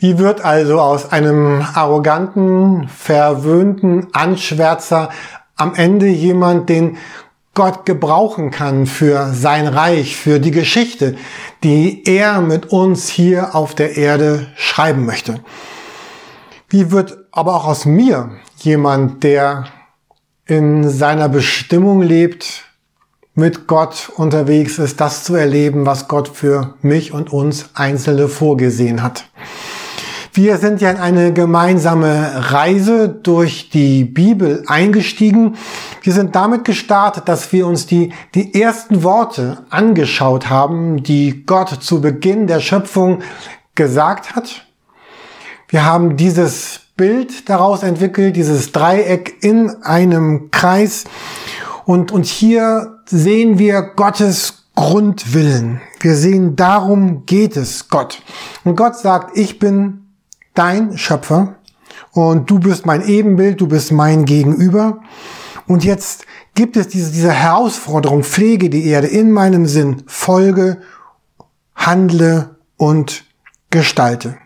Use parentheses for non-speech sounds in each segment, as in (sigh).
Wie wird also aus einem arroganten, verwöhnten Anschwärzer am Ende jemand, den Gott gebrauchen kann für sein Reich, für die Geschichte, die er mit uns hier auf der Erde schreiben möchte? Wie wird aber auch aus mir jemand, der in seiner Bestimmung lebt, mit Gott unterwegs ist, das zu erleben, was Gott für mich und uns Einzelne vorgesehen hat? Wir sind ja in eine gemeinsame Reise durch die Bibel eingestiegen. Wir sind damit gestartet, dass wir uns die, die ersten Worte angeschaut haben, die Gott zu Beginn der Schöpfung gesagt hat. Wir haben dieses Bild daraus entwickelt, dieses Dreieck in einem Kreis. Und, und hier sehen wir Gottes Grundwillen. Wir sehen, darum geht es Gott. Und Gott sagt, ich bin dein Schöpfer und du bist mein Ebenbild, du bist mein Gegenüber. Und jetzt gibt es diese, diese Herausforderung, pflege die Erde in meinem Sinn, folge, handle und gestalte.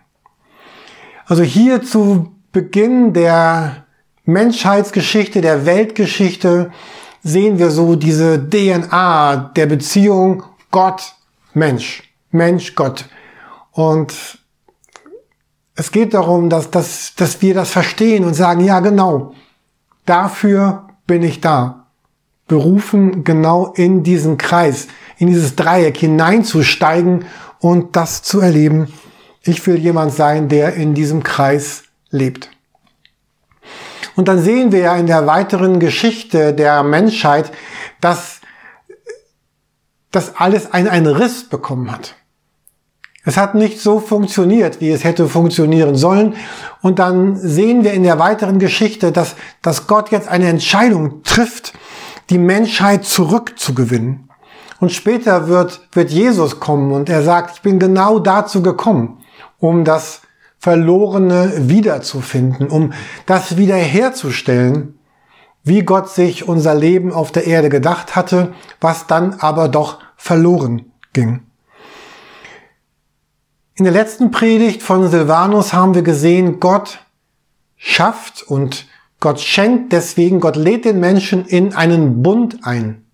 Also hier zu Beginn der Menschheitsgeschichte, der Weltgeschichte sehen wir so diese DNA der Beziehung Gott, Mensch, Mensch, Gott. Und es geht darum, dass, dass, dass wir das verstehen und sagen, ja genau, dafür bin ich da. Berufen, genau in diesen Kreis, in dieses Dreieck hineinzusteigen und das zu erleben. Ich will jemand sein, der in diesem Kreis lebt. Und dann sehen wir ja in der weiteren Geschichte der Menschheit, dass das alles einen, einen Riss bekommen hat. Es hat nicht so funktioniert, wie es hätte funktionieren sollen. Und dann sehen wir in der weiteren Geschichte, dass, dass Gott jetzt eine Entscheidung trifft, die Menschheit zurückzugewinnen. Und später wird, wird Jesus kommen und er sagt, ich bin genau dazu gekommen, um das Verlorene wiederzufinden, um das wiederherzustellen, wie Gott sich unser Leben auf der Erde gedacht hatte, was dann aber doch verloren ging. In der letzten Predigt von Silvanus haben wir gesehen, Gott schafft und Gott schenkt deswegen, Gott lädt den Menschen in einen Bund ein.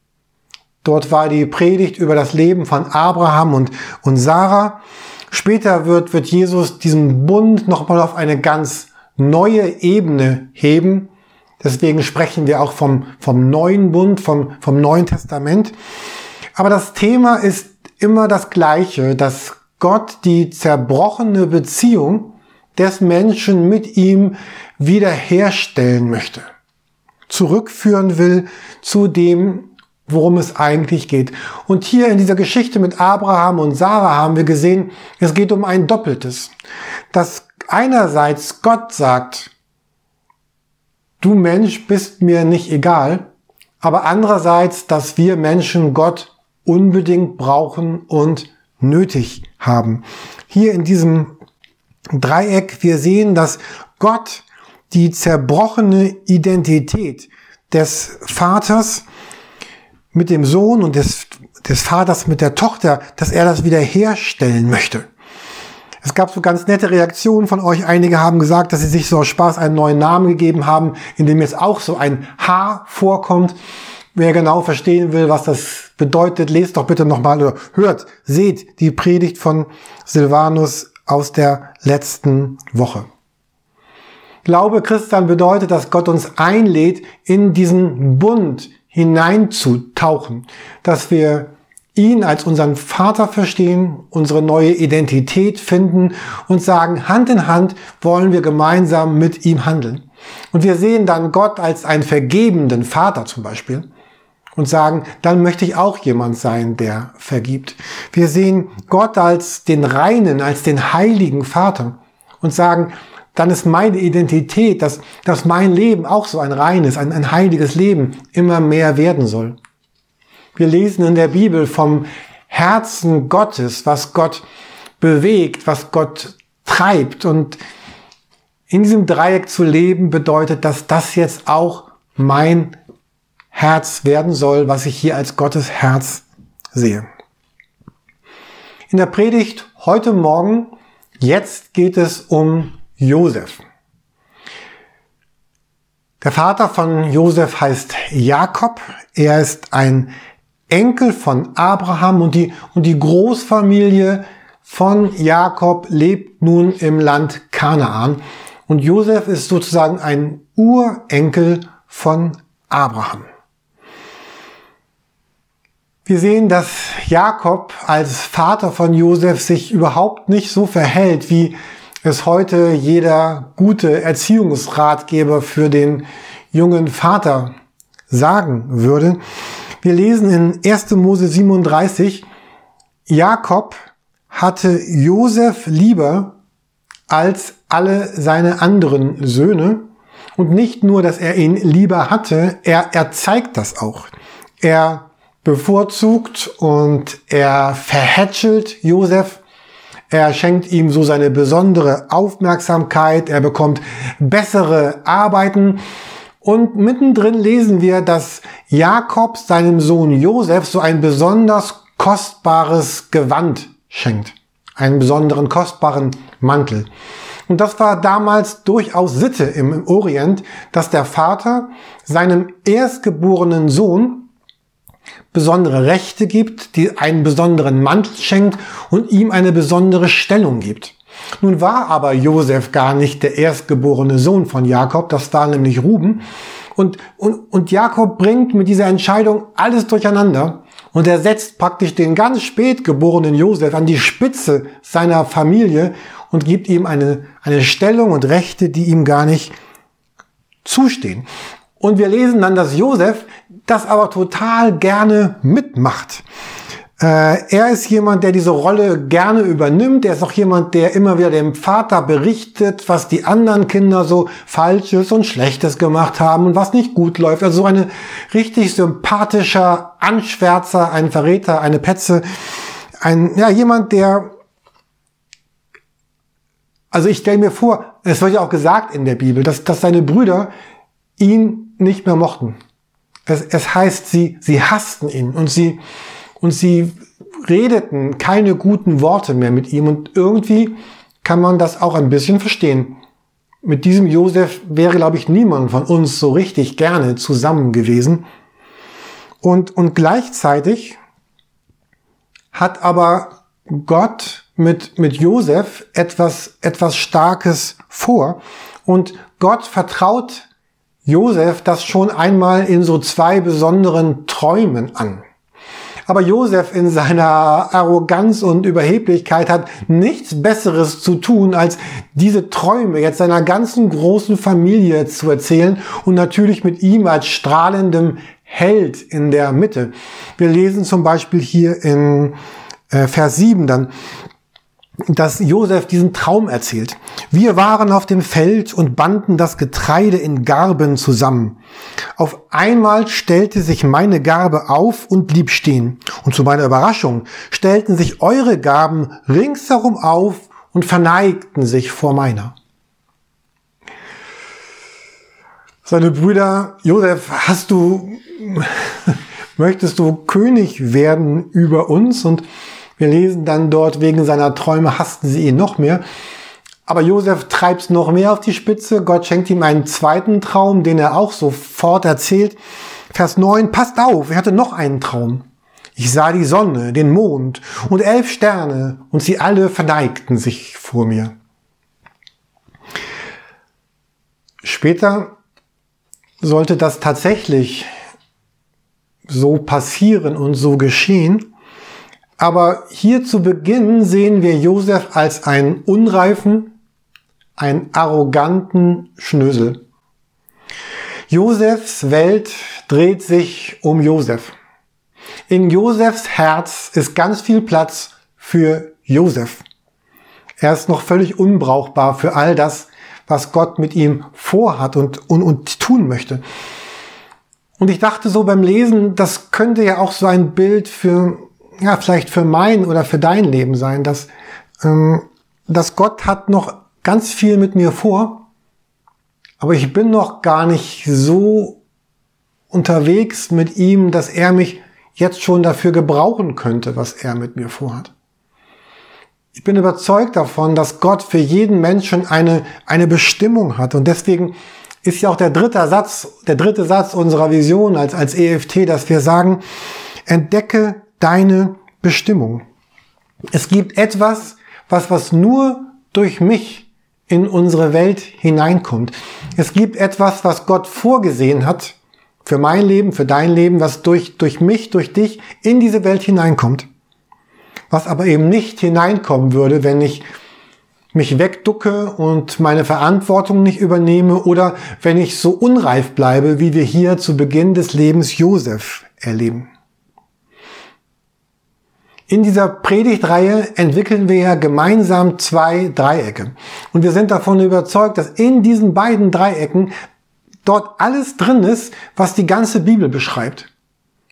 Dort war die Predigt über das Leben von Abraham und, und Sarah. Später wird, wird Jesus diesen Bund nochmal auf eine ganz neue Ebene heben. Deswegen sprechen wir auch vom, vom neuen Bund, vom, vom Neuen Testament. Aber das Thema ist immer das gleiche, dass Gott die zerbrochene Beziehung des Menschen mit ihm wiederherstellen möchte. Zurückführen will zu dem, worum es eigentlich geht. Und hier in dieser Geschichte mit Abraham und Sarah haben wir gesehen, es geht um ein Doppeltes. Dass einerseits Gott sagt, du Mensch bist mir nicht egal, aber andererseits, dass wir Menschen Gott unbedingt brauchen und nötig haben. Hier in diesem Dreieck, wir sehen, dass Gott die zerbrochene Identität des Vaters mit dem Sohn und des, des Vaters mit der Tochter, dass er das wiederherstellen möchte. Es gab so ganz nette Reaktionen von euch. Einige haben gesagt, dass sie sich so aus Spaß einen neuen Namen gegeben haben, in dem jetzt auch so ein H vorkommt. Wer genau verstehen will, was das bedeutet, lest doch bitte nochmal oder hört, seht die Predigt von Silvanus aus der letzten Woche. Glaube Christian bedeutet, dass Gott uns einlädt, in diesen Bund hineinzutauchen, dass wir ihn als unseren Vater verstehen, unsere neue Identität finden und sagen, Hand in Hand wollen wir gemeinsam mit ihm handeln. Und wir sehen dann Gott als einen vergebenden Vater zum Beispiel und sagen, dann möchte ich auch jemand sein, der vergibt. Wir sehen Gott als den reinen, als den heiligen Vater und sagen, dann ist meine Identität, dass, dass mein Leben auch so ein reines, ein, ein heiliges Leben immer mehr werden soll. Wir lesen in der Bibel vom Herzen Gottes, was Gott bewegt, was Gott treibt. Und in diesem Dreieck zu leben bedeutet, dass das jetzt auch mein Herz werden soll, was ich hier als Gottes Herz sehe. In der Predigt heute Morgen Jetzt geht es um Josef. Der Vater von Josef heißt Jakob. Er ist ein Enkel von Abraham und die, und die Großfamilie von Jakob lebt nun im Land Kanaan. Und Josef ist sozusagen ein Urenkel von Abraham. Wir sehen, dass Jakob als Vater von Josef sich überhaupt nicht so verhält, wie es heute jeder gute Erziehungsratgeber für den jungen Vater sagen würde. Wir lesen in 1. Mose 37, Jakob hatte Josef lieber als alle seine anderen Söhne. Und nicht nur, dass er ihn lieber hatte, er, er zeigt das auch. Er bevorzugt und er verhätschelt Josef. Er schenkt ihm so seine besondere Aufmerksamkeit. Er bekommt bessere Arbeiten. Und mittendrin lesen wir, dass Jakob seinem Sohn Josef so ein besonders kostbares Gewand schenkt. Einen besonderen kostbaren Mantel. Und das war damals durchaus Sitte im Orient, dass der Vater seinem erstgeborenen Sohn besondere Rechte gibt, die einen besonderen Mantel schenkt und ihm eine besondere Stellung gibt. Nun war aber Josef gar nicht der erstgeborene Sohn von Jakob, das war nämlich Ruben. Und, und, und Jakob bringt mit dieser Entscheidung alles durcheinander und er setzt praktisch den ganz spät geborenen Josef an die Spitze seiner Familie und gibt ihm eine, eine Stellung und Rechte, die ihm gar nicht zustehen. Und wir lesen dann, dass Josef das aber total gerne mitmacht. Äh, er ist jemand, der diese Rolle gerne übernimmt. Er ist auch jemand, der immer wieder dem Vater berichtet, was die anderen Kinder so Falsches und Schlechtes gemacht haben und was nicht gut läuft. Also so eine richtig sympathischer Anschwärzer, ein Verräter, eine Petze. Ein, ja, jemand, der, also ich stelle mir vor, es wird ja auch gesagt in der Bibel, dass, dass seine Brüder ihn nicht mehr mochten. Es, es heißt, sie, sie hassten ihn und sie, und sie redeten keine guten Worte mehr mit ihm und irgendwie kann man das auch ein bisschen verstehen. Mit diesem Josef wäre, glaube ich, niemand von uns so richtig gerne zusammen gewesen. Und, und gleichzeitig hat aber Gott mit, mit Josef etwas, etwas Starkes vor. Und Gott vertraut Josef das schon einmal in so zwei besonderen Träumen an. Aber Josef in seiner Arroganz und Überheblichkeit hat nichts Besseres zu tun, als diese Träume jetzt seiner ganzen großen Familie zu erzählen und natürlich mit ihm als strahlendem Held in der Mitte. Wir lesen zum Beispiel hier in äh, Vers 7 dann, dass Josef diesen Traum erzählt. Wir waren auf dem Feld und banden das Getreide in Garben zusammen. Auf einmal stellte sich meine Garbe auf und blieb stehen. Und zu meiner Überraschung stellten sich eure Garben ringsherum auf und verneigten sich vor meiner. Seine Brüder, Josef, hast du, (laughs) möchtest du König werden über uns? Und wir lesen dann dort, wegen seiner Träume hassten sie ihn noch mehr. Aber Josef treibt es noch mehr auf die Spitze. Gott schenkt ihm einen zweiten Traum, den er auch sofort erzählt. Vers 9, passt auf, er hatte noch einen Traum. Ich sah die Sonne, den Mond und elf Sterne und sie alle verneigten sich vor mir. Später sollte das tatsächlich so passieren und so geschehen. Aber hier zu Beginn sehen wir Josef als einen unreifen, einen arroganten Schnösel. Josefs Welt dreht sich um Josef. In Josefs Herz ist ganz viel Platz für Josef. Er ist noch völlig unbrauchbar für all das, was Gott mit ihm vorhat und, und, und tun möchte. Und ich dachte so beim Lesen, das könnte ja auch so ein Bild für ja, vielleicht für mein oder für dein Leben sein, dass, ähm, dass Gott hat noch ganz viel mit mir vor, aber ich bin noch gar nicht so unterwegs mit ihm, dass er mich jetzt schon dafür gebrauchen könnte, was er mit mir vorhat. Ich bin überzeugt davon, dass Gott für jeden Menschen eine, eine Bestimmung hat. Und deswegen ist ja auch der dritte Satz, der dritte Satz unserer Vision als, als EFT, dass wir sagen, entdecke deine Bestimmung. Es gibt etwas, was, was nur durch mich in unsere Welt hineinkommt. Es gibt etwas, was Gott vorgesehen hat für mein Leben, für dein Leben, was durch, durch mich, durch dich in diese Welt hineinkommt. Was aber eben nicht hineinkommen würde, wenn ich mich wegducke und meine Verantwortung nicht übernehme oder wenn ich so unreif bleibe, wie wir hier zu Beginn des Lebens Josef erleben. In dieser Predigtreihe entwickeln wir ja gemeinsam zwei Dreiecke. Und wir sind davon überzeugt, dass in diesen beiden Dreiecken dort alles drin ist, was die ganze Bibel beschreibt.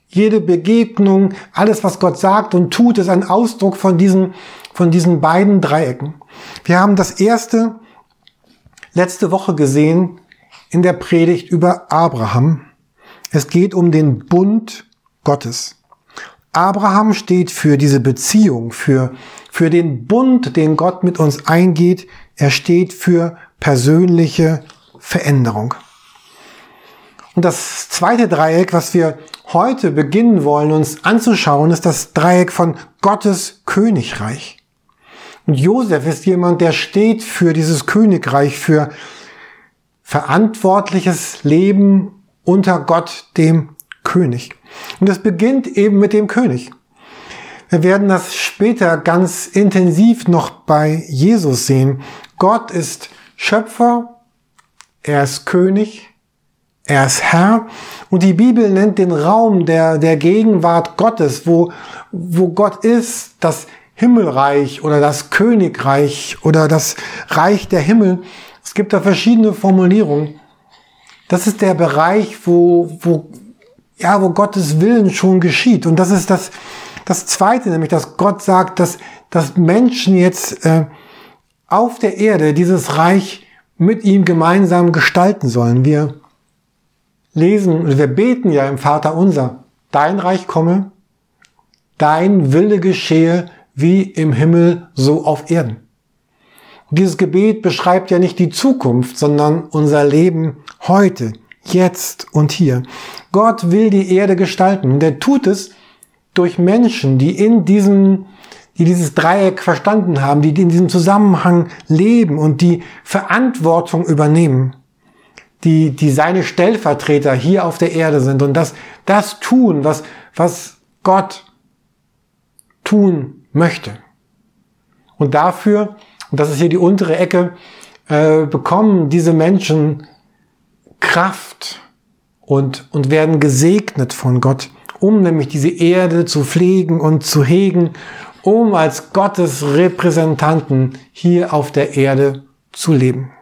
Jede Begegnung, alles, was Gott sagt und tut, ist ein Ausdruck von diesen, von diesen beiden Dreiecken. Wir haben das erste letzte Woche gesehen in der Predigt über Abraham. Es geht um den Bund Gottes. Abraham steht für diese Beziehung, für, für den Bund, den Gott mit uns eingeht. Er steht für persönliche Veränderung. Und das zweite Dreieck, was wir heute beginnen wollen, uns anzuschauen, ist das Dreieck von Gottes Königreich. Und Josef ist jemand, der steht für dieses Königreich, für verantwortliches Leben unter Gott, dem König. Und es beginnt eben mit dem König. Wir werden das später ganz intensiv noch bei Jesus sehen. Gott ist Schöpfer, er ist König, er ist Herr und die Bibel nennt den Raum der, der Gegenwart Gottes, wo, wo Gott ist, das Himmelreich oder das Königreich oder das Reich der Himmel. Es gibt da verschiedene Formulierungen. Das ist der Bereich, wo, wo, ja, wo Gottes Willen schon geschieht. Und das ist das, das Zweite, nämlich, dass Gott sagt, dass, dass Menschen jetzt äh, auf der Erde dieses Reich mit ihm gemeinsam gestalten sollen. Wir lesen, wir beten ja im Vater unser, dein Reich komme, dein Wille geschehe wie im Himmel so auf Erden. Dieses Gebet beschreibt ja nicht die Zukunft, sondern unser Leben heute, jetzt und hier. Gott will die Erde gestalten und er tut es durch Menschen, die in diesem die dieses Dreieck verstanden haben, die in diesem Zusammenhang leben und die Verantwortung übernehmen die, die seine Stellvertreter hier auf der Erde sind und das, das tun, was, was Gott tun möchte. Und dafür, und das ist hier die untere Ecke, äh, bekommen diese Menschen Kraft und, und werden gesegnet von Gott, um nämlich diese Erde zu pflegen und zu hegen, um als Gottes Repräsentanten hier auf der Erde zu leben.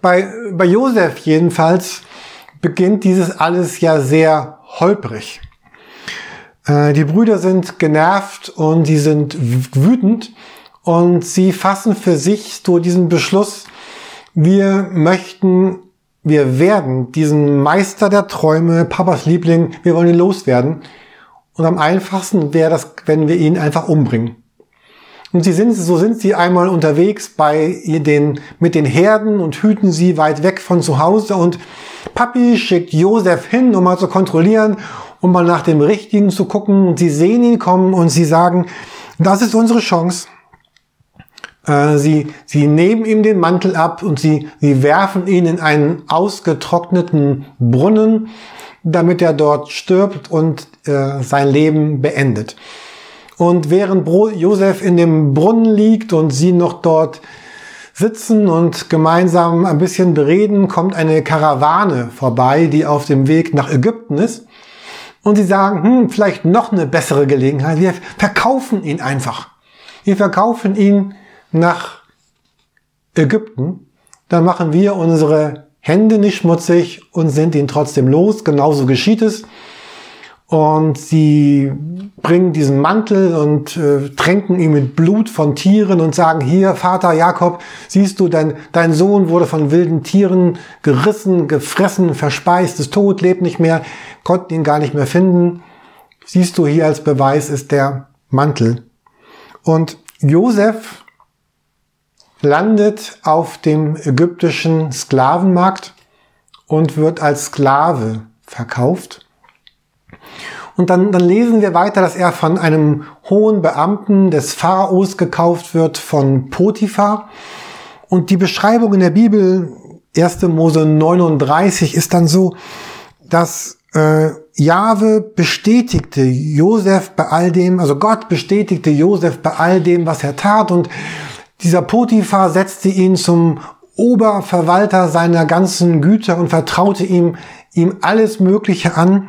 Bei, bei Josef jedenfalls beginnt dieses alles ja sehr holprig. Äh, die Brüder sind genervt und sie sind wütend und sie fassen für sich so diesen Beschluss, wir möchten, wir werden diesen Meister der Träume, Papas Liebling, wir wollen ihn loswerden. Und am einfachsten wäre das, wenn wir ihn einfach umbringen. Und sie sind, so sind sie einmal unterwegs bei den, mit den Herden und hüten sie weit weg von zu Hause. Und Papi schickt Josef hin, um mal zu kontrollieren, um mal nach dem Richtigen zu gucken. Und sie sehen ihn kommen und sie sagen, das ist unsere Chance. Äh, sie, sie nehmen ihm den Mantel ab und sie, sie werfen ihn in einen ausgetrockneten Brunnen, damit er dort stirbt und äh, sein Leben beendet. Und während Josef in dem Brunnen liegt und sie noch dort sitzen und gemeinsam ein bisschen bereden, kommt eine Karawane vorbei, die auf dem Weg nach Ägypten ist. Und sie sagen, hm, vielleicht noch eine bessere Gelegenheit. Wir verkaufen ihn einfach. Wir verkaufen ihn nach Ägypten. Dann machen wir unsere Hände nicht schmutzig und sind ihn trotzdem los. Genauso geschieht es. Und sie bringen diesen Mantel und äh, tränken ihn mit Blut von Tieren und sagen, hier, Vater Jakob, siehst du, dein, dein Sohn wurde von wilden Tieren gerissen, gefressen, verspeist, ist tot, lebt nicht mehr, konnten ihn gar nicht mehr finden. Siehst du, hier als Beweis ist der Mantel. Und Josef landet auf dem ägyptischen Sklavenmarkt und wird als Sklave verkauft. Und dann, dann lesen wir weiter, dass er von einem hohen Beamten des Pharaos gekauft wird, von Potiphar. Und die Beschreibung in der Bibel, 1. Mose 39, ist dann so, dass äh, Jahwe bestätigte Josef bei all dem, also Gott bestätigte Josef bei all dem, was er tat und dieser Potiphar setzte ihn zum Oberverwalter seiner ganzen Güter und vertraute ihm, ihm alles Mögliche an.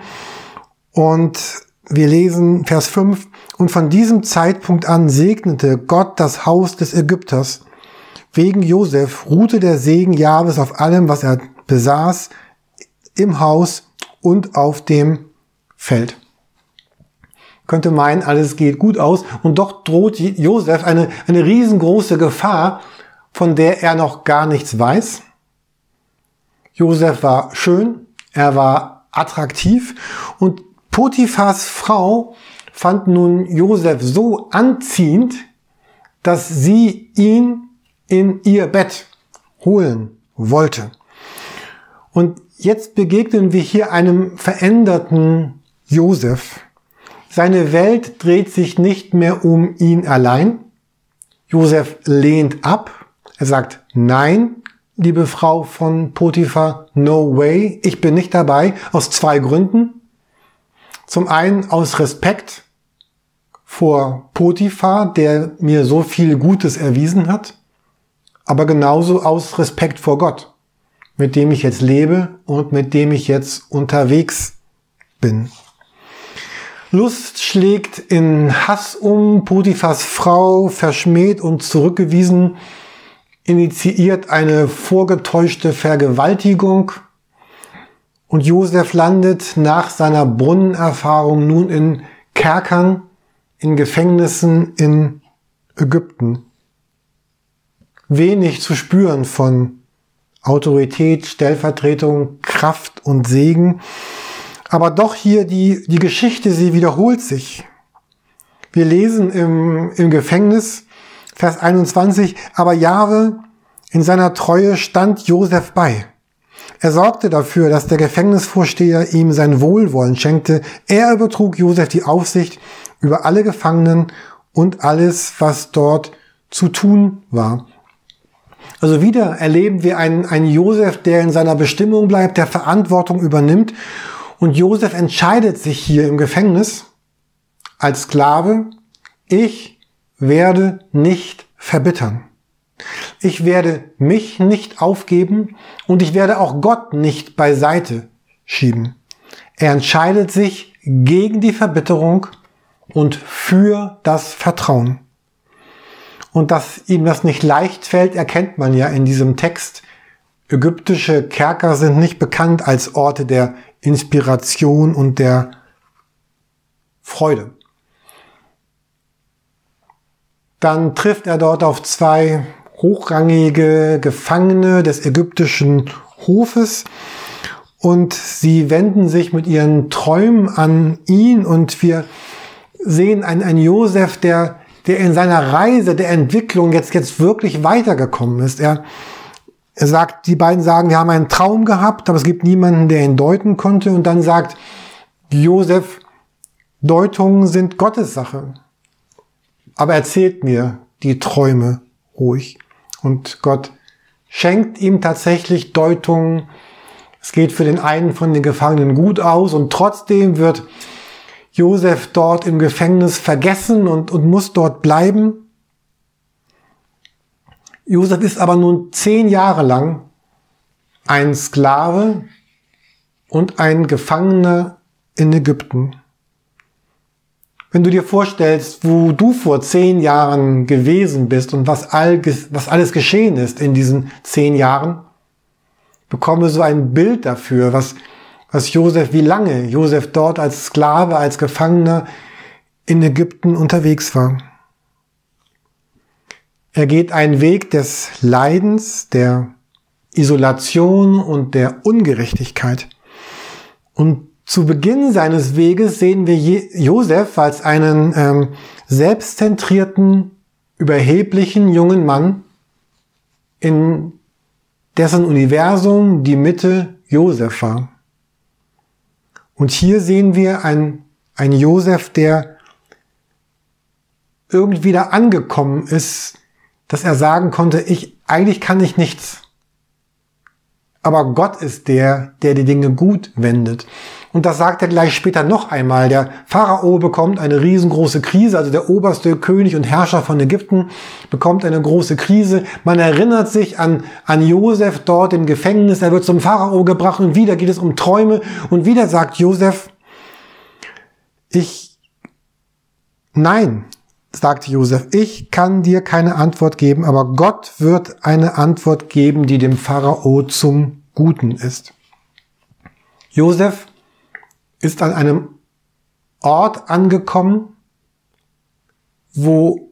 Und wir lesen Vers 5, und von diesem Zeitpunkt an segnete Gott das Haus des Ägypters. Wegen Josef ruhte der Segen Jahres auf allem, was er besaß, im Haus und auf dem Feld. Könnte meinen, alles geht gut aus und doch droht Josef eine, eine riesengroße Gefahr, von der er noch gar nichts weiß. Josef war schön, er war attraktiv und Potiphas Frau fand nun Josef so anziehend, dass sie ihn in ihr Bett holen wollte. Und Jetzt begegnen wir hier einem veränderten Josef. Seine Welt dreht sich nicht mehr um ihn allein. Josef lehnt ab. Er sagt, nein, liebe Frau von Potiphar, no way, ich bin nicht dabei, aus zwei Gründen. Zum einen aus Respekt vor Potiphar, der mir so viel Gutes erwiesen hat, aber genauso aus Respekt vor Gott mit dem ich jetzt lebe und mit dem ich jetzt unterwegs bin. Lust schlägt in Hass um, Potiphas Frau verschmäht und zurückgewiesen, initiiert eine vorgetäuschte Vergewaltigung und Josef landet nach seiner Brunnenerfahrung nun in Kerkern, in Gefängnissen in Ägypten. Wenig zu spüren von Autorität, Stellvertretung, Kraft und Segen. Aber doch hier die, die Geschichte, sie wiederholt sich. Wir lesen im, im Gefängnis, Vers 21, aber Jahwe in seiner Treue stand Josef bei. Er sorgte dafür, dass der Gefängnisvorsteher ihm sein Wohlwollen schenkte. Er übertrug Josef die Aufsicht über alle Gefangenen und alles, was dort zu tun war. Also wieder erleben wir einen, einen Josef, der in seiner Bestimmung bleibt, der Verantwortung übernimmt. Und Josef entscheidet sich hier im Gefängnis als Sklave, ich werde nicht verbittern. Ich werde mich nicht aufgeben und ich werde auch Gott nicht beiseite schieben. Er entscheidet sich gegen die Verbitterung und für das Vertrauen. Und dass ihm das nicht leicht fällt, erkennt man ja in diesem Text. Ägyptische Kerker sind nicht bekannt als Orte der Inspiration und der Freude. Dann trifft er dort auf zwei hochrangige Gefangene des ägyptischen Hofes und sie wenden sich mit ihren Träumen an ihn und wir sehen einen, einen Josef, der der in seiner Reise der Entwicklung jetzt, jetzt wirklich weitergekommen ist. Er, er sagt, die beiden sagen, wir haben einen Traum gehabt, aber es gibt niemanden, der ihn deuten konnte. Und dann sagt Josef, Deutungen sind Gottes Sache. Aber erzählt mir die Träume ruhig. Und Gott schenkt ihm tatsächlich Deutungen. Es geht für den einen von den Gefangenen gut aus und trotzdem wird Josef dort im Gefängnis vergessen und, und muss dort bleiben. Josef ist aber nun zehn Jahre lang ein Sklave und ein Gefangener in Ägypten. Wenn du dir vorstellst, wo du vor zehn Jahren gewesen bist und was, all, was alles geschehen ist in diesen zehn Jahren, bekomme so ein Bild dafür, was, was Josef, wie lange Josef dort als Sklave, als Gefangener in Ägypten unterwegs war. Er geht einen Weg des Leidens, der Isolation und der Ungerechtigkeit. Und zu Beginn seines Weges sehen wir Josef als einen, ähm, selbstzentrierten, überheblichen jungen Mann, in dessen Universum die Mitte Josef war. Und hier sehen wir ein, ein Josef, der irgendwie da angekommen ist, dass er sagen konnte, ich, eigentlich kann ich nichts. Aber Gott ist der, der die Dinge gut wendet. Und das sagt er gleich später noch einmal. Der Pharao bekommt eine riesengroße Krise, also der oberste König und Herrscher von Ägypten bekommt eine große Krise. Man erinnert sich an, an Josef dort im Gefängnis. Er wird zum Pharao gebracht und wieder geht es um Träume. Und wieder sagt Josef, ich, nein, sagt Josef, ich kann dir keine Antwort geben, aber Gott wird eine Antwort geben, die dem Pharao zum Guten ist. Josef ist an einem Ort angekommen, wo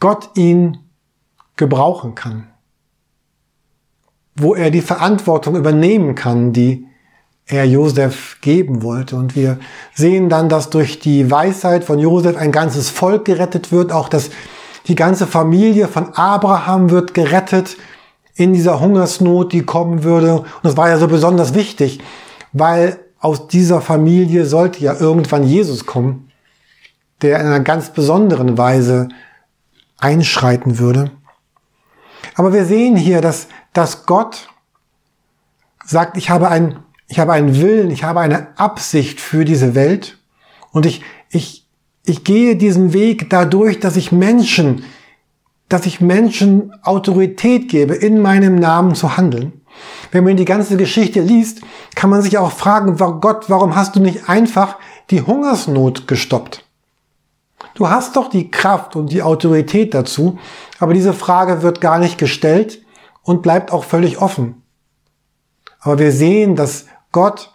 Gott ihn gebrauchen kann, wo er die Verantwortung übernehmen kann, die er Josef geben wollte. Und wir sehen dann, dass durch die Weisheit von Josef ein ganzes Volk gerettet wird, auch dass die ganze Familie von Abraham wird gerettet in dieser Hungersnot, die kommen würde. Und das war ja so besonders wichtig, weil aus dieser Familie sollte ja irgendwann Jesus kommen, der in einer ganz besonderen Weise einschreiten würde. Aber wir sehen hier, dass, dass Gott sagt, ich habe ein ich habe einen Willen, ich habe eine Absicht für diese Welt und ich, ich, ich gehe diesen Weg dadurch, dass ich Menschen, dass ich Menschen Autorität gebe, in meinem Namen zu handeln. Wenn man die ganze Geschichte liest, kann man sich auch fragen, Gott, warum hast du nicht einfach die Hungersnot gestoppt? Du hast doch die Kraft und die Autorität dazu, aber diese Frage wird gar nicht gestellt und bleibt auch völlig offen. Aber wir sehen, dass Gott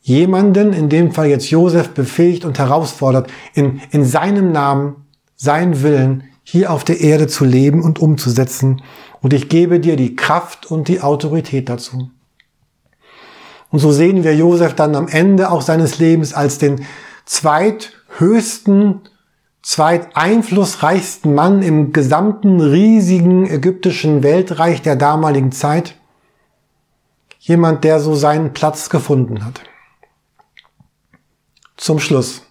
jemanden, in dem Fall jetzt Josef, befähigt und herausfordert, in, in seinem Namen, seinen Willen hier auf der Erde zu leben und umzusetzen. Und ich gebe dir die Kraft und die Autorität dazu. Und so sehen wir Josef dann am Ende auch seines Lebens als den zweithöchsten, zweiteinflussreichsten Mann im gesamten riesigen ägyptischen Weltreich der damaligen Zeit jemand, der so seinen Platz gefunden hat. Zum Schluss.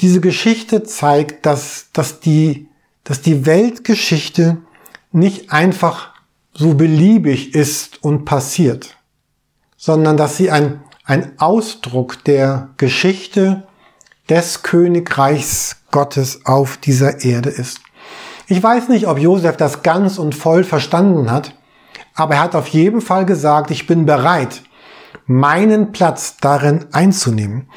Diese Geschichte zeigt, dass, dass, die, dass die Weltgeschichte nicht einfach so beliebig ist und passiert, sondern dass sie ein, ein Ausdruck der Geschichte des Königreichs Gottes auf dieser Erde ist. Ich weiß nicht, ob Josef das ganz und voll verstanden hat, aber er hat auf jeden Fall gesagt, ich bin bereit, meinen Platz darin einzunehmen.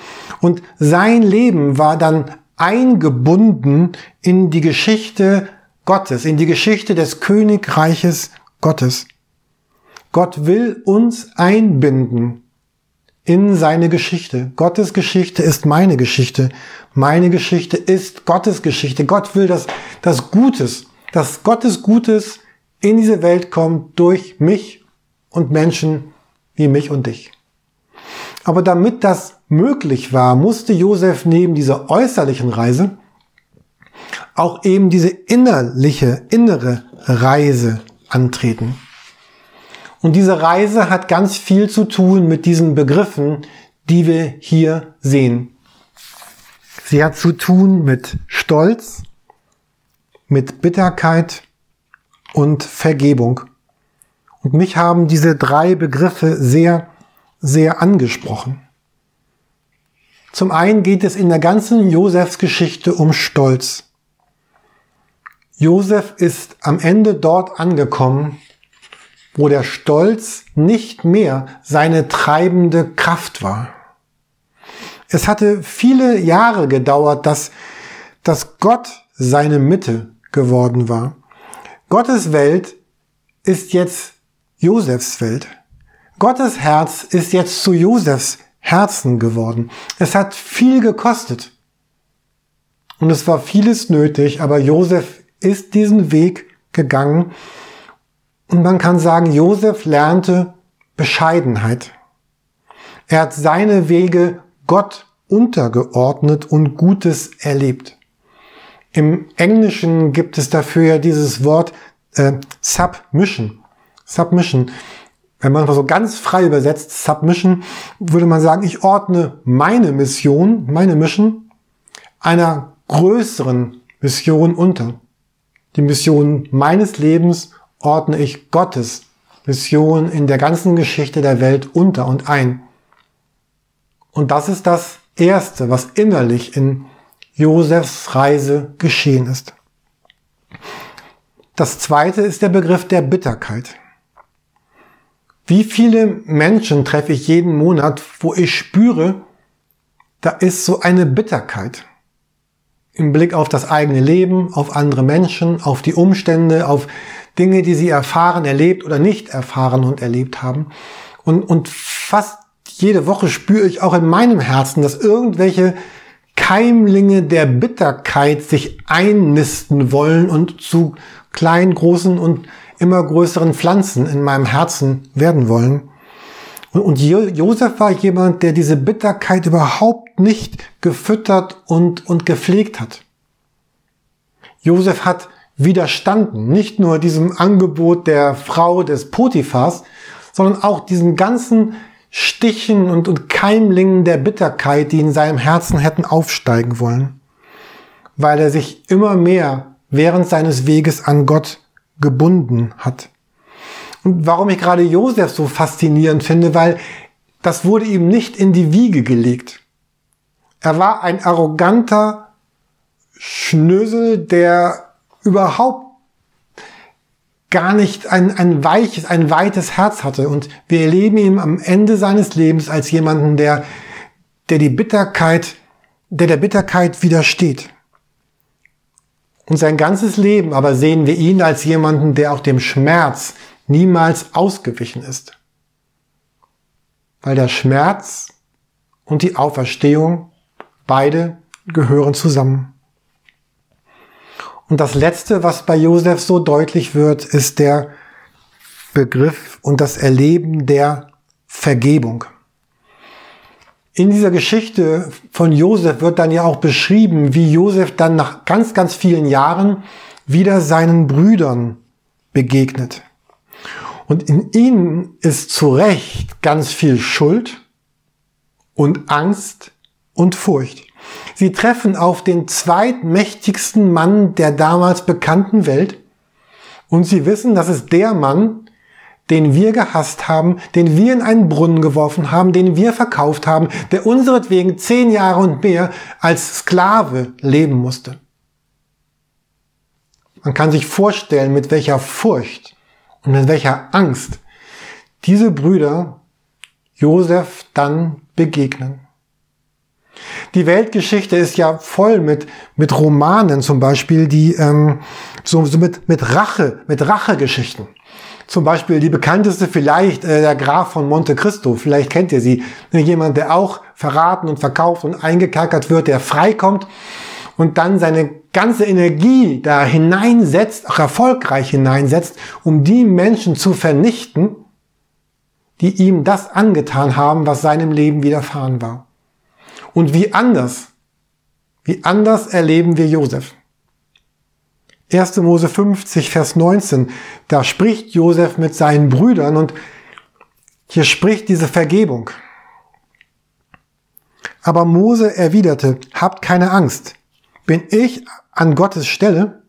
Und sein Leben war dann eingebunden in die Geschichte Gottes, in die Geschichte des Königreiches Gottes. Gott will uns einbinden in seine Geschichte. Gottes Geschichte ist meine Geschichte. Meine Geschichte ist Gottes Geschichte. Gott will, dass das Gutes, dass Gottes Gutes in diese Welt kommt durch mich und Menschen wie mich und dich. Aber damit das möglich war, musste Josef neben dieser äußerlichen Reise auch eben diese innerliche, innere Reise antreten. Und diese Reise hat ganz viel zu tun mit diesen Begriffen, die wir hier sehen. Sie hat zu tun mit Stolz, mit Bitterkeit und Vergebung. Und mich haben diese drei Begriffe sehr, sehr angesprochen. Zum einen geht es in der ganzen Josefs Geschichte um Stolz. Josef ist am Ende dort angekommen, wo der Stolz nicht mehr seine treibende Kraft war. Es hatte viele Jahre gedauert, dass, dass Gott seine Mitte geworden war. Gottes Welt ist jetzt Josefs Welt. Gottes Herz ist jetzt zu Josefs Herzen geworden. Es hat viel gekostet. Und es war vieles nötig, aber Josef ist diesen Weg gegangen und man kann sagen, Josef lernte Bescheidenheit. Er hat seine Wege Gott untergeordnet und Gutes erlebt. Im Englischen gibt es dafür ja dieses Wort äh, Submission. Submission. Wenn man so ganz frei übersetzt, Submission, würde man sagen, ich ordne meine Mission, meine Mission, einer größeren Mission unter. Die Mission meines Lebens ordne ich Gottes Mission in der ganzen Geschichte der Welt unter und ein. Und das ist das Erste, was innerlich in Josefs Reise geschehen ist. Das Zweite ist der Begriff der Bitterkeit. Wie viele Menschen treffe ich jeden Monat, wo ich spüre, da ist so eine Bitterkeit im Blick auf das eigene Leben, auf andere Menschen, auf die Umstände, auf Dinge, die sie erfahren, erlebt oder nicht erfahren und erlebt haben. Und, und fast jede Woche spüre ich auch in meinem Herzen, dass irgendwelche Keimlinge der Bitterkeit sich einnisten wollen und zu kleinen, großen und immer größeren Pflanzen in meinem Herzen werden wollen. Und Josef war jemand, der diese Bitterkeit überhaupt nicht gefüttert und, und gepflegt hat. Josef hat widerstanden, nicht nur diesem Angebot der Frau des Potiphas, sondern auch diesen ganzen Stichen und, und Keimlingen der Bitterkeit, die in seinem Herzen hätten aufsteigen wollen, weil er sich immer mehr während seines Weges an Gott gebunden hat. Und warum ich gerade Josef so faszinierend finde, weil das wurde ihm nicht in die Wiege gelegt. Er war ein arroganter Schnösel, der überhaupt gar nicht ein, ein weiches, ein weites Herz hatte. Und wir erleben ihn am Ende seines Lebens als jemanden, der, der die Bitterkeit, der der Bitterkeit widersteht. Und sein ganzes Leben aber sehen wir ihn als jemanden, der auch dem Schmerz niemals ausgewichen ist. Weil der Schmerz und die Auferstehung beide gehören zusammen. Und das Letzte, was bei Josef so deutlich wird, ist der Begriff und das Erleben der Vergebung. In dieser Geschichte von Josef wird dann ja auch beschrieben, wie Josef dann nach ganz, ganz vielen Jahren wieder seinen Brüdern begegnet. Und in ihnen ist zu Recht ganz viel Schuld und Angst und Furcht. Sie treffen auf den zweitmächtigsten Mann der damals bekannten Welt und sie wissen, das ist der Mann, den wir gehasst haben, den wir in einen Brunnen geworfen haben, den wir verkauft haben, der unseretwegen zehn Jahre und mehr als Sklave leben musste. Man kann sich vorstellen, mit welcher Furcht und mit welcher Angst diese Brüder Josef dann begegnen. Die Weltgeschichte ist ja voll mit, mit Romanen zum Beispiel, die ähm, so, so mit, mit Rache, mit Rachegeschichten. Zum Beispiel die bekannteste vielleicht äh, der Graf von Monte Cristo, vielleicht kennt ihr sie. Jemand, der auch verraten und verkauft und eingekerkert wird, der freikommt und dann seine ganze Energie da hineinsetzt, auch erfolgreich hineinsetzt, um die Menschen zu vernichten, die ihm das angetan haben, was seinem Leben widerfahren war. Und wie anders, wie anders erleben wir Josef. 1. Mose 50, Vers 19, da spricht Josef mit seinen Brüdern und hier spricht diese Vergebung. Aber Mose erwiderte, habt keine Angst. Bin ich an Gottes Stelle?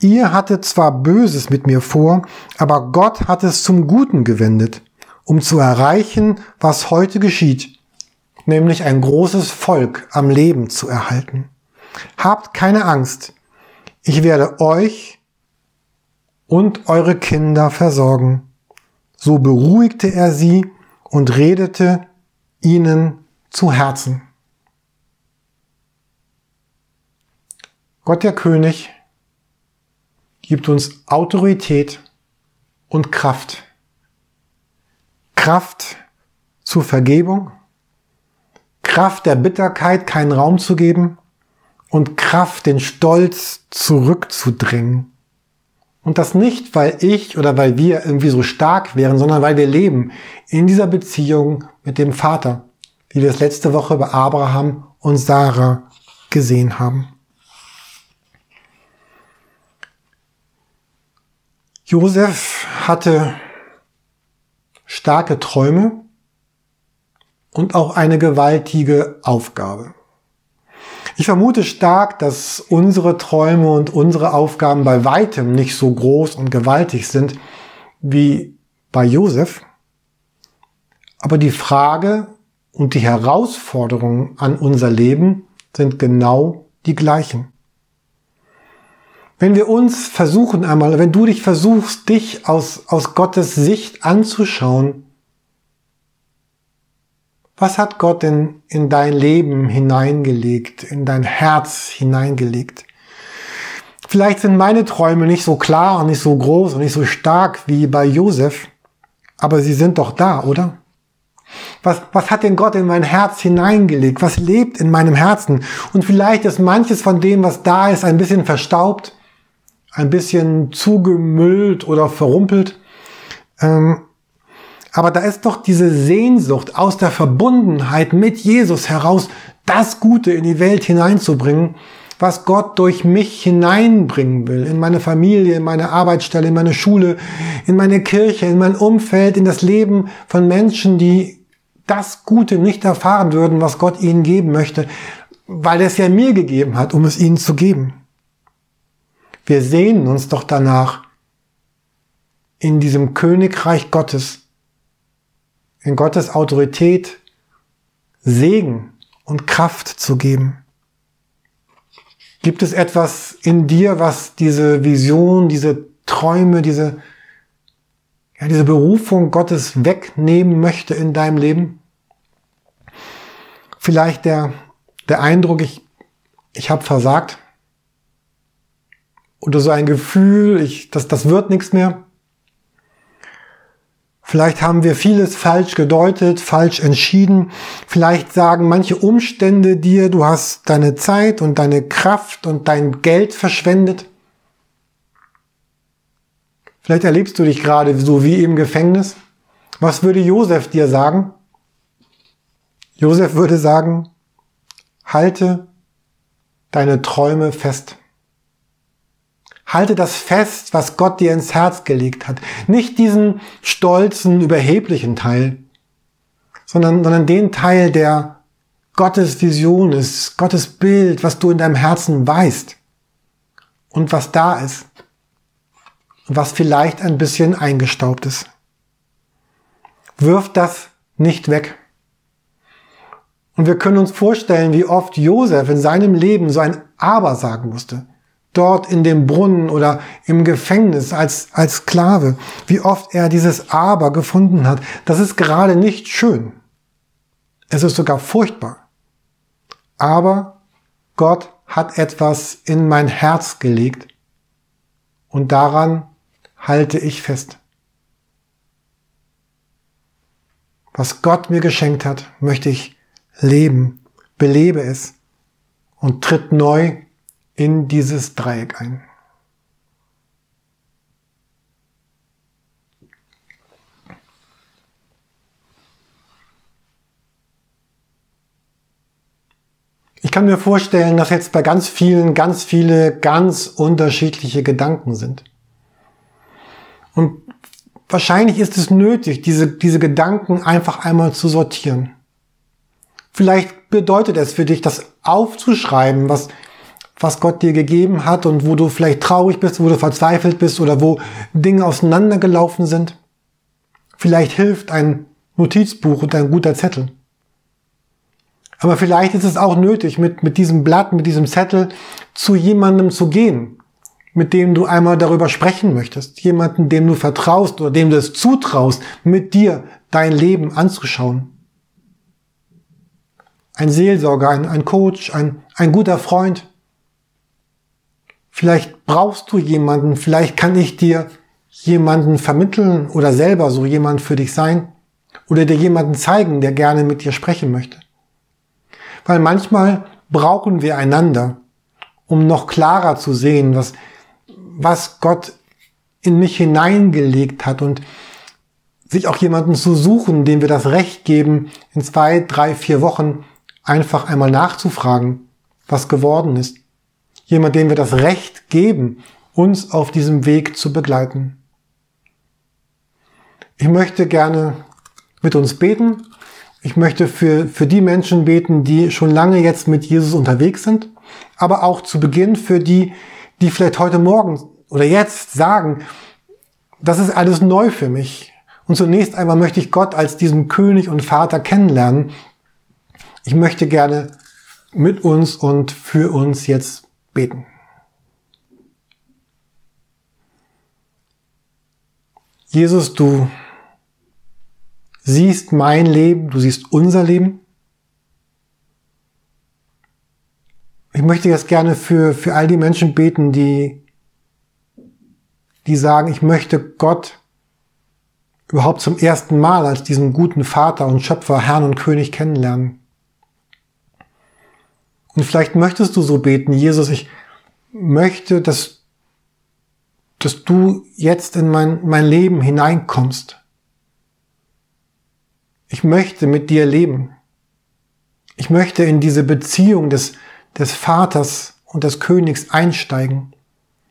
Ihr hattet zwar Böses mit mir vor, aber Gott hat es zum Guten gewendet, um zu erreichen, was heute geschieht, nämlich ein großes Volk am Leben zu erhalten. Habt keine Angst, ich werde euch und eure Kinder versorgen. So beruhigte er sie und redete ihnen zu Herzen. Gott der König gibt uns Autorität und Kraft. Kraft zur Vergebung, Kraft der Bitterkeit keinen Raum zu geben und Kraft, den Stolz zurückzudrängen. Und das nicht, weil ich oder weil wir irgendwie so stark wären, sondern weil wir leben in dieser Beziehung mit dem Vater, wie wir es letzte Woche bei Abraham und Sarah gesehen haben. Josef hatte starke Träume und auch eine gewaltige Aufgabe. Ich vermute stark, dass unsere Träume und unsere Aufgaben bei weitem nicht so groß und gewaltig sind wie bei Josef. Aber die Frage und die Herausforderungen an unser Leben sind genau die gleichen. Wenn wir uns versuchen einmal, wenn du dich versuchst, dich aus, aus Gottes Sicht anzuschauen, was hat Gott denn in dein Leben hineingelegt, in dein Herz hineingelegt? Vielleicht sind meine Träume nicht so klar und nicht so groß und nicht so stark wie bei Josef, aber sie sind doch da, oder? Was, was hat denn Gott in mein Herz hineingelegt? Was lebt in meinem Herzen? Und vielleicht ist manches von dem, was da ist, ein bisschen verstaubt ein bisschen zugemüllt oder verrumpelt. Ähm, aber da ist doch diese Sehnsucht aus der Verbundenheit mit Jesus heraus, das Gute in die Welt hineinzubringen, was Gott durch mich hineinbringen will, in meine Familie, in meine Arbeitsstelle, in meine Schule, in meine Kirche, in mein Umfeld, in das Leben von Menschen, die das Gute nicht erfahren würden, was Gott ihnen geben möchte, weil er es ja mir gegeben hat, um es ihnen zu geben. Wir sehnen uns doch danach, in diesem Königreich Gottes, in Gottes Autorität Segen und Kraft zu geben. Gibt es etwas in dir, was diese Vision, diese Träume, diese, ja, diese Berufung Gottes wegnehmen möchte in deinem Leben? Vielleicht der, der Eindruck, ich, ich habe versagt oder so ein Gefühl, ich, das, das wird nichts mehr. Vielleicht haben wir vieles falsch gedeutet, falsch entschieden. Vielleicht sagen manche Umstände dir, du hast deine Zeit und deine Kraft und dein Geld verschwendet. Vielleicht erlebst du dich gerade so wie im Gefängnis. Was würde Josef dir sagen? Josef würde sagen, halte deine Träume fest. Halte das fest, was Gott dir ins Herz gelegt hat. Nicht diesen stolzen, überheblichen Teil, sondern, sondern den Teil, der Gottes Vision ist, Gottes Bild, was du in deinem Herzen weißt und was da ist und was vielleicht ein bisschen eingestaubt ist. Wirf das nicht weg. Und wir können uns vorstellen, wie oft Josef in seinem Leben so ein Aber sagen musste dort in dem Brunnen oder im Gefängnis als, als Sklave, wie oft er dieses Aber gefunden hat. Das ist gerade nicht schön. Es ist sogar furchtbar. Aber Gott hat etwas in mein Herz gelegt und daran halte ich fest. Was Gott mir geschenkt hat, möchte ich leben, belebe es und tritt neu in dieses Dreieck ein. Ich kann mir vorstellen, dass jetzt bei ganz vielen ganz viele ganz unterschiedliche Gedanken sind. Und wahrscheinlich ist es nötig, diese, diese Gedanken einfach einmal zu sortieren. Vielleicht bedeutet es für dich, das aufzuschreiben, was, was Gott dir gegeben hat und wo du vielleicht traurig bist, wo du verzweifelt bist oder wo Dinge auseinandergelaufen sind. Vielleicht hilft ein Notizbuch und ein guter Zettel. Aber vielleicht ist es auch nötig, mit, mit diesem Blatt, mit diesem Zettel zu jemandem zu gehen, mit dem du einmal darüber sprechen möchtest. Jemanden, dem du vertraust oder dem du es zutraust, mit dir dein Leben anzuschauen. Ein Seelsorger, ein, ein Coach, ein, ein guter Freund, Vielleicht brauchst du jemanden, vielleicht kann ich dir jemanden vermitteln oder selber so jemand für dich sein oder dir jemanden zeigen, der gerne mit dir sprechen möchte. Weil manchmal brauchen wir einander, um noch klarer zu sehen, was, was Gott in mich hineingelegt hat und sich auch jemanden zu suchen, dem wir das Recht geben, in zwei, drei, vier Wochen einfach einmal nachzufragen, was geworden ist. Jemand, dem wir das Recht geben, uns auf diesem Weg zu begleiten. Ich möchte gerne mit uns beten. Ich möchte für, für die Menschen beten, die schon lange jetzt mit Jesus unterwegs sind, aber auch zu Beginn für die, die vielleicht heute Morgen oder jetzt sagen, das ist alles neu für mich. Und zunächst einmal möchte ich Gott als diesen König und Vater kennenlernen. Ich möchte gerne mit uns und für uns jetzt beten. Jesus, du siehst mein Leben, du siehst unser Leben. Ich möchte jetzt gerne für, für all die Menschen beten, die, die sagen, ich möchte Gott überhaupt zum ersten Mal als diesen guten Vater und Schöpfer, Herrn und König kennenlernen. Und vielleicht möchtest du so beten, Jesus, ich möchte, dass, dass du jetzt in mein, mein Leben hineinkommst. Ich möchte mit dir leben. Ich möchte in diese Beziehung des, des Vaters und des Königs einsteigen.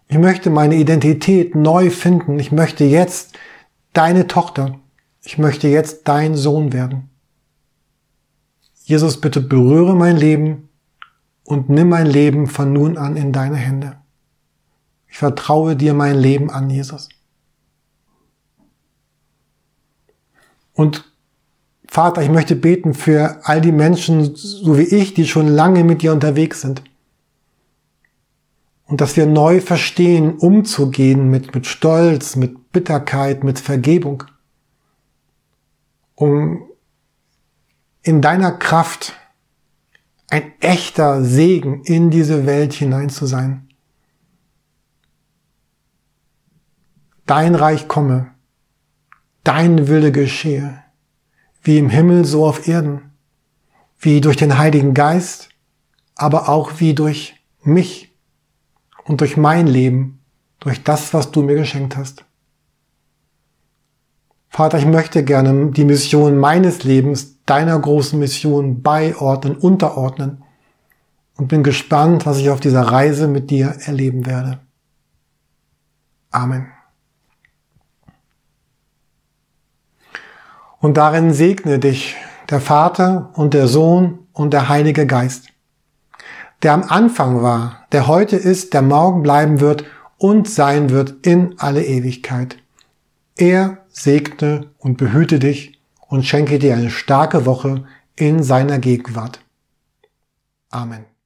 Ich möchte meine Identität neu finden. Ich möchte jetzt deine Tochter. Ich möchte jetzt dein Sohn werden. Jesus, bitte berühre mein Leben und nimm mein Leben von nun an in deine Hände. Ich vertraue dir mein Leben an, Jesus. Und Vater, ich möchte beten für all die Menschen, so wie ich, die schon lange mit dir unterwegs sind. Und dass wir neu verstehen, umzugehen mit, mit Stolz, mit Bitterkeit, mit Vergebung. Um in deiner Kraft ein echter Segen in diese Welt hinein zu sein. Dein Reich komme, dein Wille geschehe wie im Himmel so auf Erden, wie durch den Heiligen Geist, aber auch wie durch mich und durch mein Leben, durch das, was du mir geschenkt hast. Vater, ich möchte gerne die Mission meines Lebens deiner großen Mission beiordnen, unterordnen und bin gespannt, was ich auf dieser Reise mit dir erleben werde. Amen. Und darin segne dich der Vater und der Sohn und der Heilige Geist, der am Anfang war, der heute ist, der morgen bleiben wird und sein wird in alle Ewigkeit. Er segne und behüte dich und schenke dir eine starke Woche in seiner Gegenwart. Amen.